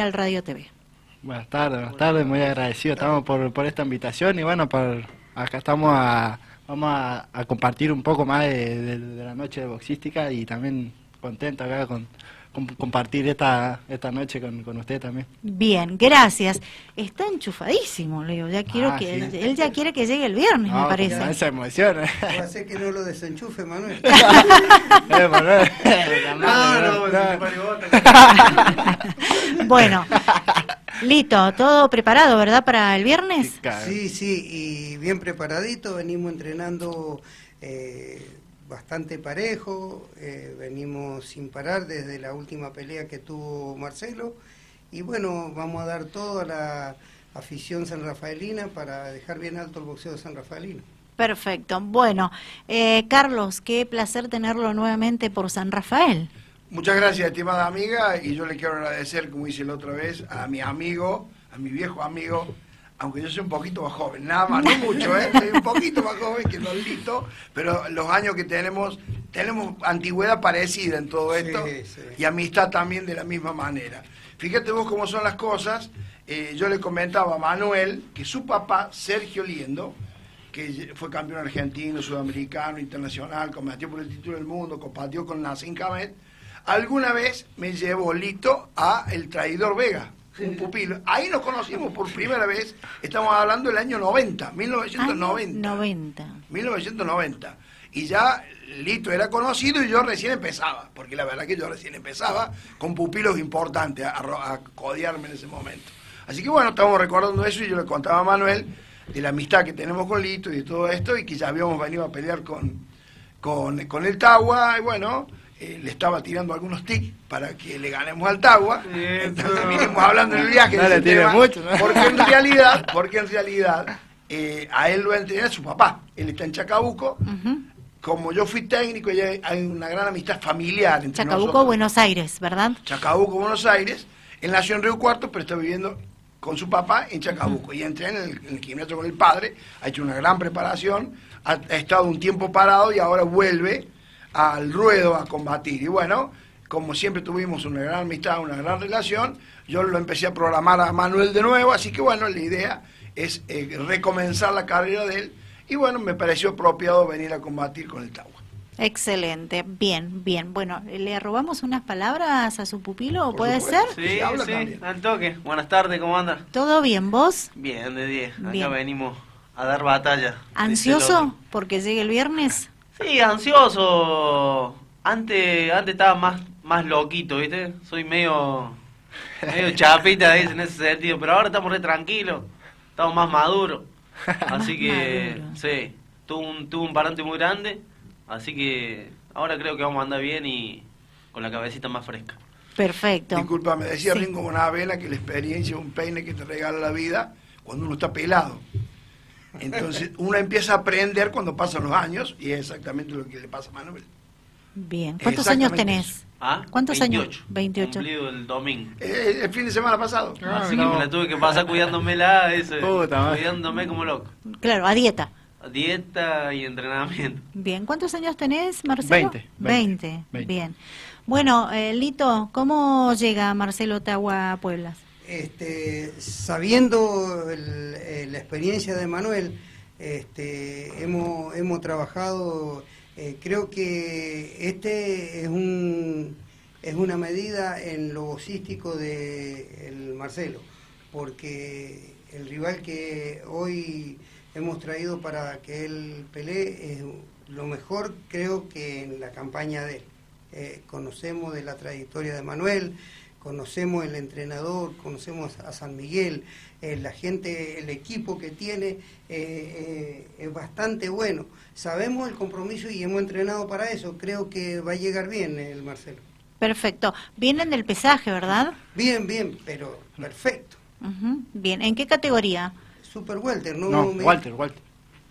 al Radio TV. Buenas tardes, buenas tardes, muy agradecido. Estamos por, por esta invitación y bueno, por, acá estamos a, vamos a, a compartir un poco más de, de- de la noche de boxística y también contento acá con, con compartir esta, esta noche con, con usted también. Bien, gracias. Está enchufadísimo, le digo. Ya quiero Ah, que sí. él, él ya quiere que llegue el viernes, me No, parece. Esa emoción. ¿eh? Va a ser que no lo desenchufe, Manuel. Eh, Manuel, la mano, bueno, listo, todo preparado, ¿verdad? Para el viernes. Sí, sí, y bien preparadito, venimos entrenando eh, bastante parejo, eh, venimos sin parar desde la última pelea que tuvo Marcelo, y bueno, vamos a dar todo a la afición sanrafaelina para dejar bien alto el boxeo de San Rafaelino. Perfecto. Bueno, eh, Carlos, qué placer tenerlo nuevamente por San Rafael. Muchas gracias, estimada amiga, y yo le quiero agradecer, como hice la otra vez, a mi amigo, a mi viejo amigo, aunque yo soy un poquito más joven, nada más, no mucho, ¿eh? soy un poquito más joven que Don Lito, pero los años que tenemos, tenemos antigüedad parecida en todo esto, Sí, sí. y amistad también de la misma manera. Fíjate vos cómo son las cosas, eh, yo le comentaba a Manuel que su papá, Sergio Liendo, que fue campeón argentino, sudamericano, internacional, combatió por el título del mundo, combatió con Nassim Khamed, alguna vez me llevó Lito a El Traidor Vega, un pupilo. Ahí nos conocimos por primera vez, estamos hablando del año 90, 1990. Año 90. 1990. Y ya Lito era conocido y yo recién empezaba, porque la verdad que yo recién empezaba con pupilos importantes a, a codearme en ese momento. Así que bueno, estamos recordando eso y yo le contaba a Manuel de la amistad que tenemos con Lito y de todo esto y que ya habíamos venido a pelear con, con, con el Tagua y bueno, eh, le estaba tirando algunos tics para que le ganemos al Tagua. Entonces vinimos hablando en el viaje. No le tema, mucho, ¿no? Porque en realidad, porque en realidad eh, a él lo entrena su papá. Él está en Chacabuco. Como yo fui técnico, ya hay una gran amistad familiar entre Chacabuco, nosotros. Buenos Aires, ¿verdad? Chacabuco, Buenos Aires. Él nació en Río Cuarto, pero está viviendo con su papá en Chacabuco. Y entrena en el, en el gimnasio con el padre, ha hecho una gran preparación, ha, ha estado un tiempo parado y ahora vuelve al ruedo a combatir. Y bueno, como siempre tuvimos una gran amistad, una gran relación, yo lo empecé a programar a Manuel de nuevo, así que bueno, la idea es eh, recomenzar la carrera de él. Y bueno, me pareció apropiado venir a combatir con el Tagua. Excelente, bien, bien. Bueno, ¿le robamos unas palabras a su pupilo? Por ¿Puede supuesto. ser? Sí, Sí, también. al toque. Buenas tardes, ¿cómo anda? ¿Todo bien, vos? Bien, de 10. Acá venimos a dar batalla. ¿Ansioso porque llegue el viernes? Sí, ansioso. Antes, antes estaba más, más loquito, ¿viste? Soy medio, medio chapita ¿viste? en ese sentido, pero ahora estamos re tranquilos. Estamos más maduros. Así que, Maduro. sí, tuvo un, tuvo un parante muy grande. Así que ahora creo que vamos a andar bien y con la cabecita más fresca. Perfecto. Disculpa, me decía Sí. Ringo Bonavena que la experiencia es un peine que te regala la vida cuando uno está pelado. Entonces uno empieza a aprender cuando pasan los años y es exactamente lo que le pasa a Manuel. Bien. ¿Cuántos años tenés? ¿Ah? ¿Cuántos 28, años? 28. Cumplido el domingo. Eh, el fin de semana pasado. Ah, Así que no. me la tuve que pasar cuidándomela, ese, Puta cuidándome como loco. Claro, a dieta. Dieta y entrenamiento. Bien. ¿Cuántos años tenés, Marcelo? Veinte, Veinte. veinte, veinte. Bien. Bueno, eh, Lito, ¿cómo llega Marcelo Tagua a Pueblas? Este, sabiendo la experiencia de Manuel, este, hemos, hemos trabajado, eh, creo que este es un es una medida en lo boxístico de el Marcelo, porque el rival que hoy hemos traído para que él pelee es lo mejor creo que en la campaña de él. Eh, conocemos de la trayectoria de Manuel, conocemos el entrenador, conocemos a San Miguel, eh, la gente, el equipo que tiene eh, eh, es bastante bueno. Sabemos el compromiso y hemos entrenado para eso. Creo que va a llegar bien el Marcelo. Perfecto. Vienen del pesaje, ¿verdad? Bien, bien, pero perfecto. Ujú. Bien. ¿En qué categoría? Super Welter, ¿no? No, me- Walter, Walter.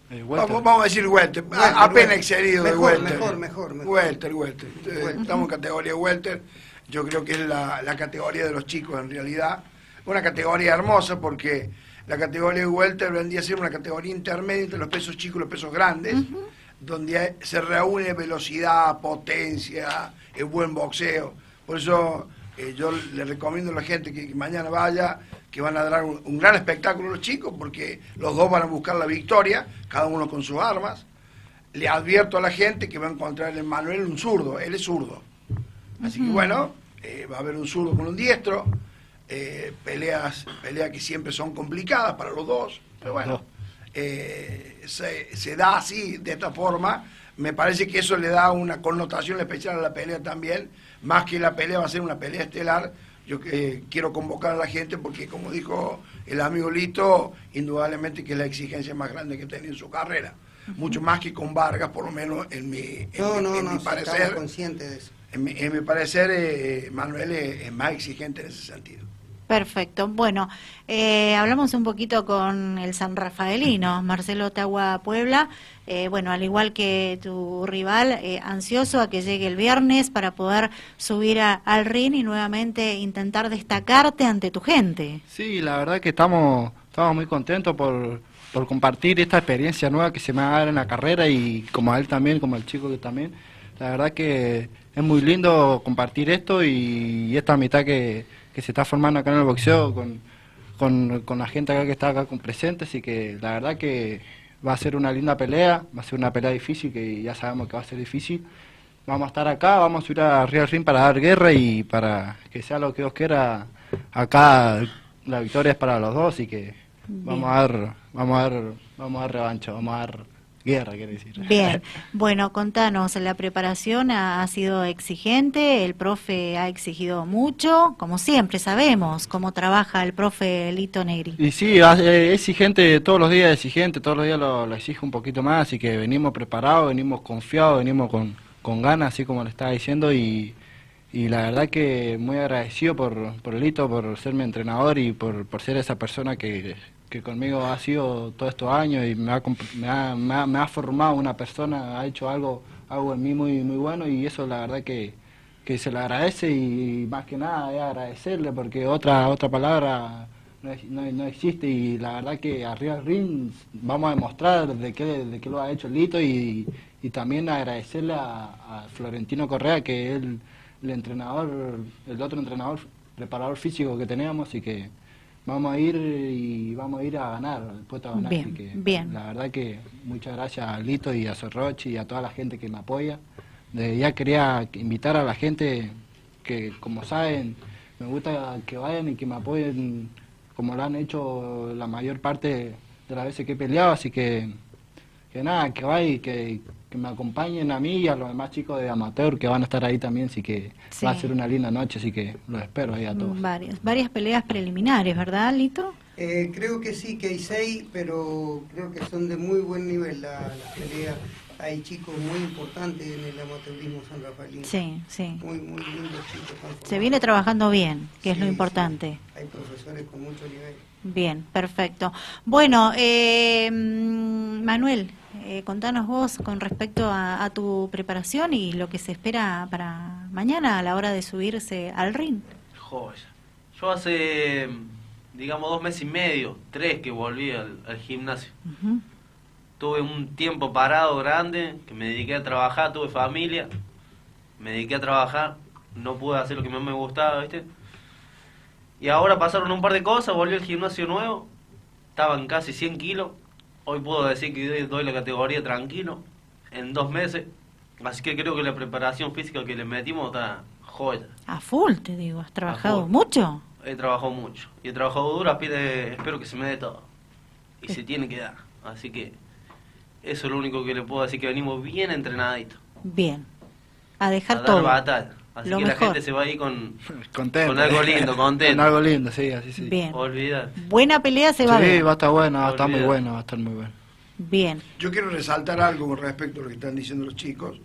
Eh, Walter. Vamos, vamos a decir Welter, apenas Welter. excedido de Welter. mejor, mejor, mejor. Welter, Welter. Welter. Estamos en categoría Welter. Yo creo que es la, la categoría de los chicos en realidad. Una categoría hermosa porque la categoría de Welter vendría a ser una categoría intermedia entre los pesos chicos y los pesos grandes, donde se reúne velocidad, potencia, el buen boxeo. Por eso Eh, yo le recomiendo a la gente que, que mañana vaya, que van a dar un, un gran espectáculo los chicos, porque los dos van a buscar la victoria, cada uno con sus armas. Le advierto a la gente que va a encontrar en Manuel un zurdo, él es zurdo. Así que bueno, eh, va a haber un zurdo con un diestro, eh, peleas, peleas que siempre son complicadas para los dos, pero bueno, eh, se, se da así, de esta forma. Me parece que eso le da una connotación especial a la pelea también, más que la pelea va a ser una pelea estelar. Yo quiero convocar a la gente porque, como dijo el amigo Lito, indudablemente que es la exigencia más grande que tiene en su carrera. Mucho más que con Vargas, por lo menos en mi, en No, mi- no, en no, mi parecer. estamos conscientes de eso. En mi, en mi parecer, eh, Manuel es, es más exigente en ese sentido. Perfecto. Bueno, eh, hablamos un poquito con el San Rafaelino, Marcelo Tagua Puebla. Eh, bueno, al igual que tu rival, eh, ansioso a que llegue el viernes para poder subir a- al ring y nuevamente intentar destacarte ante tu gente. Sí, la verdad que estamos, estamos muy contentos por, por compartir esta experiencia nueva que se me va a dar en la carrera y como a él también, como al chico que también. La verdad que es muy lindo compartir esto y esta mitad que, que se está formando acá en el boxeo con, con, con la gente acá que está acá con presentes y que la verdad que va a ser una linda pelea, va a ser una pelea difícil que ya sabemos que va a ser difícil. Vamos a estar acá, vamos a ir a Real Ring para dar guerra y para que sea lo que Dios quiera. Acá la victoria es para los dos y que vamos a dar, vamos a dar, vamos a dar revancha, vamos a dar guerra, quiere decir. Bien, bueno, contanos, la preparación ha, ha sido exigente, el profe ha exigido mucho, como siempre sabemos cómo trabaja el profe Lito Negri. Y sí, eh, exigente, todos los días exigente, todos los días lo, lo exige un poquito más, así que venimos preparados, venimos confiados, venimos con, con ganas, así como le estaba diciendo, y, y la verdad que muy agradecido por, por Lito, por ser mi entrenador y por, por ser esa persona que, que conmigo ha sido todos estos años y me ha, me me ha, me ha formado una persona, ha hecho algo, algo en mí muy, muy bueno y eso la verdad que, se le agradece y, más que nada es agradecerle porque otra, otra palabra no, no, no existe y la verdad que arriba del ring vamos a demostrar de qué, de qué lo ha hecho Lito y, y también agradecerle a, a Florentino Correa que es el, el entrenador, el otro entrenador, preparador físico que teníamos y que vamos a ir y vamos a ir a ganar, el puesto a ganar. Bien, que bien. La verdad que muchas gracias a Lito y a Sorrochi y a toda la gente que me apoya. De, ya quería invitar a la gente que, como saben, me gusta que vayan y que me apoyen como lo han hecho la mayor parte de las veces que he peleado, así que, que nada, que vayan y que, que me acompañen a mí y a los demás chicos de amateur que van a estar ahí también, así que va a ser una linda noche, así que los espero ahí a todos. Varias, varias peleas preliminares, ¿verdad, Lito? Eh, creo que sí, que hay seis, pero creo que son de muy buen nivel la- las peleas. Hay chicos muy importantes en el amateurismo San Rafaelino. Sí, sí. Muy, muy lindos chicos. Se viene trabajando bien, que es lo sí. importante. Hay profesores con mucho nivel. Bien, perfecto. Bueno, eh, mm, Manuel, eh, contanos vos con respecto a, a tu preparación y lo que se espera para mañana a la hora de subirse al ring. Joya. Yo hace, digamos, dos meses y medio, tres que volví al, al gimnasio. Tuve un tiempo parado grande, que me dediqué a trabajar, tuve familia, me dediqué a trabajar, no pude hacer lo que más me gustaba, ¿viste? Y ahora pasaron un par de cosas, volví al gimnasio nuevo, estaban casi 100 kilos, hoy puedo decir que doy- doy la categoría tranquilo, en dos meses, así que creo que la preparación física que le metimos está joya. A full, te digo, ¿has trabajado mucho? He trabajado mucho, y he trabajado duro, aspire- espero que se me dé todo, y Sí. se tiene que dar, así que eso es lo único que le puedo decir, que venimos bien entrenaditos. Bien. A dejar a dar todo. batalla. Así Lo que la mejor. gente se va ahí con... Contento. Con algo lindo, contento. Con algo lindo, sí, así sí. Bien. Olvidar. Buena pelea se va a sí, ver. va a estar bueno, va a estar muy Olvidar. bueno, va a estar muy bueno. Bien. Yo quiero resaltar algo con respecto a lo que están diciendo los chicos,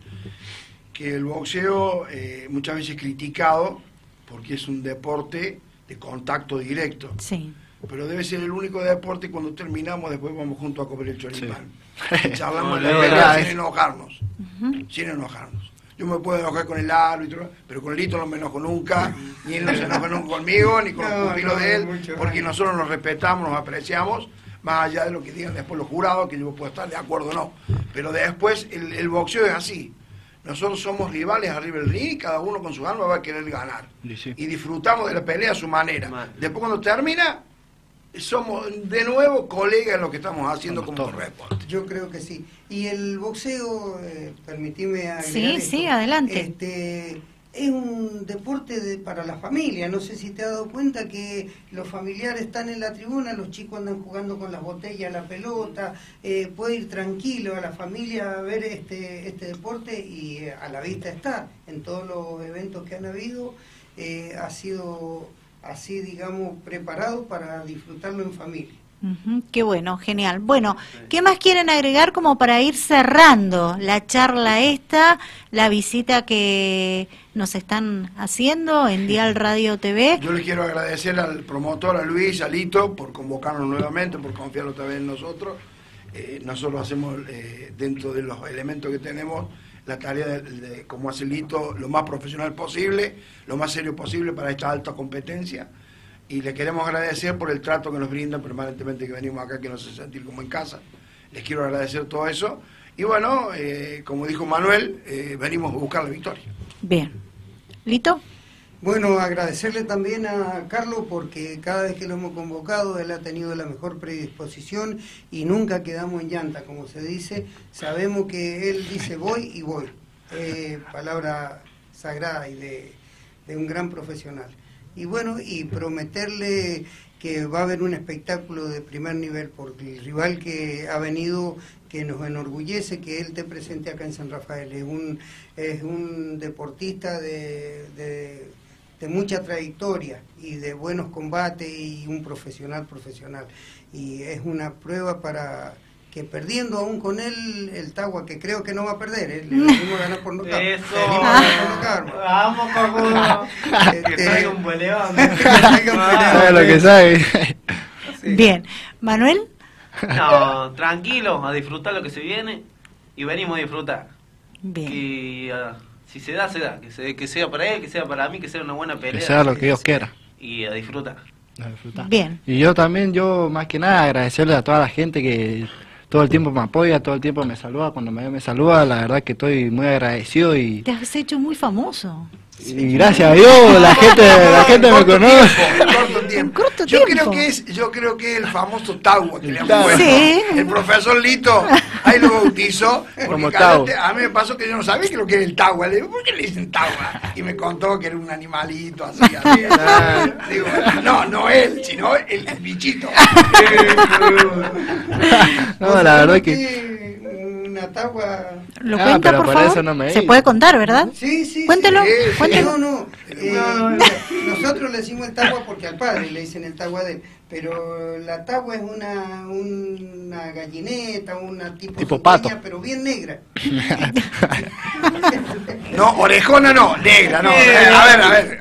que el boxeo eh, muchas veces es criticado porque es un deporte de contacto directo, Sí. pero debe ser el único deporte cuando terminamos después vamos juntos a comer el choripán. Y charlamos No, de la es pelea verdad, sin es- enojarnos, sin enojarnos. Yo me puedo enojar con el árbitro, pero con Lito no me enojo nunca, ni él no se enoja nunca conmigo, ni con No, los pupilos no, de él, mucho porque nosotros nos respetamos, nos apreciamos, más allá de lo que digan después los jurados, que yo puedo estar de acuerdo o no. Pero después el, el boxeo es así. nosotros somos rivales arriba del ring y cada uno con su alma va a querer ganar. Y sí. Y disfrutamos de la pelea a su manera. Después cuando termina, somos de nuevo colegas en lo que estamos haciendo Somos como todos. deporte. Yo creo que sí. Y el boxeo, eh, permitime agregar Sí, esto, sí, adelante. Este, es un deporte de- para la familia. No sé si te has dado cuenta que los familiares están en la tribuna, los chicos andan jugando con las botellas, la pelota. eh, puede ir tranquilo a la familia a ver este, este deporte y eh, a la vista está. En todos los eventos que han habido, eh, ha sido así, digamos, preparado para disfrutarlo en familia. Ujú, Qué bueno, genial. Bueno, ¿qué más quieren agregar como para ir cerrando la charla esta, la visita que nos están haciendo en Dial Radio TV? Yo le quiero agradecer al promotor, a Luis, a Lito, por convocarnos nuevamente, por confiar otra vez en nosotros. Eh, nosotros hacemos, eh, dentro de los elementos que tenemos, la tarea de, de, como hace Lito, lo más profesional posible, lo más serio posible para esta alta competencia. Y le queremos agradecer por el trato que nos brindan permanentemente que venimos acá, que nos hace sentir como en casa. Les quiero agradecer todo eso. Y bueno, eh, como dijo Manuel, eh, venimos a buscar la victoria. Bien. ¿Lito? Bueno, agradecerle también a Carlos porque cada vez que lo hemos convocado él ha tenido la mejor predisposición y nunca quedamos en llanta, como se dice. Sabemos que él dice voy y voy. Eh, palabra sagrada y de, un gran profesional. Y bueno, y prometerle que va a haber un espectáculo de primer nivel porque el rival que ha venido que nos enorgullece que él esté presente acá en San Rafael. Es un, es un deportista de, de, de mucha trayectoria y de buenos combates y un profesional profesional. Y es una prueba para que perdiendo aún con él el Tagua, que creo que no va a perder, ¿eh? le venimos a ganar por nocaut. Eso. Vamos, Cocudo. que Este- traiga un peleón. traiga un Sabe lo que sabe. Sí. Bien. ¿Manuel? No, tranquilo, a disfrutar lo que se viene y venimos a disfrutar. Bien. Que ah, si se da, se da. Que, se- que sea para él, que sea para mí, que sea una buena pelea. Que sea lo que Dios quiera. Y a disfrutar. A disfrutar. Bien. Y yo también, yo más que nada agradecerle a toda la gente que todo el tiempo me apoya, todo el tiempo me saluda, cuando me, me saluda, la verdad que estoy muy agradecido y, Te has hecho muy famoso. Y gracias a Dios la gente, la gente En me corto conoce. tiempo, en corto tiempo. corto yo tiempo. creo que es, yo creo que es el famoso Tagua que le han puesto. Sí. El profesor Lito ahí lo bautizó. Porque Como cada a mí me pasó que yo no sabía que lo que era el Tagua. Le digo, ¿por qué le dicen Tagua? Y me contó que era un animalito así. así. Digo, no, no él, sino el, el bichito. No, la verdad que ¿Lo Ah, cuenta, por por favor? eso no me Se puede contar, ¿verdad? Sí, sí. Cuéntelo, sí. Sí, cuéntelo. No, no. eh, mira, nosotros le decimos el tagua porque al padre le dicen el tagua de él. Pero la tagua es una, una gallineta, una tipo, Tipo pato. pero bien negra. No, orejona no, negra, no. A ver, a ver,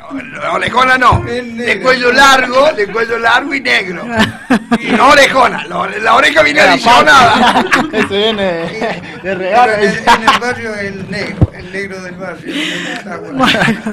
orejona no. De cuello largo, de cuello largo y negro. Y no orejona, la oreja viene adicionada. Eso viene de regalo. en, el- en el barrio el negro, el negro del barrio. el.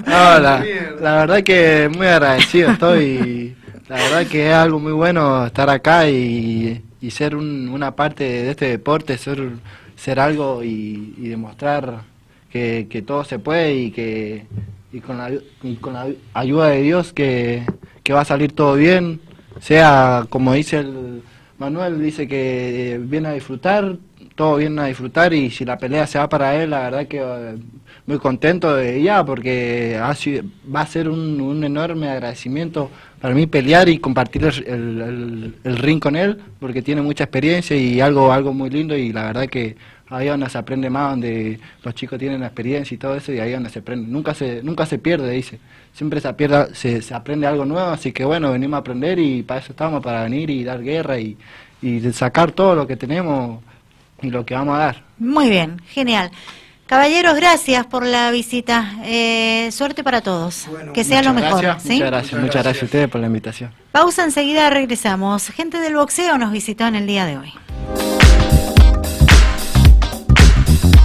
No, la, la verdad que muy agradecido estoy. La verdad que es algo muy bueno estar acá y, y ser un- una parte de este deporte, ser, ser algo y, demostrar que, que todo se puede y que y con, la, y con la ayuda de Dios que, que va a salir todo bien. Sea como dice el Manuel, dice que viene a disfrutar, todo viene a disfrutar y si la pelea se va para él, la verdad que eh, muy contento de ella porque ha sido- va a ser un, enorme agradecimiento para mí pelear y compartir el, ring con él porque tiene mucha experiencia y algo algo muy lindo y la verdad que ahí donde se aprende más donde los chicos tienen la experiencia y todo eso y ahí donde se aprende. Nunca se nunca se pierde dice. Siempre se pierde se, se aprende algo nuevo así que bueno venimos a aprender y para eso estamos para venir y dar guerra y, y sacar todo lo que tenemos y lo que vamos a dar Muy bien, genial. Caballeros, gracias por la visita. Eh, suerte para todos. Bueno, que sea lo mejor. gracias, ¿sí? muchas gracias Muchas gracias. a ustedes por la invitación Pausa, enseguida regresamos. Gente del boxeo nos visitó en el día de hoy.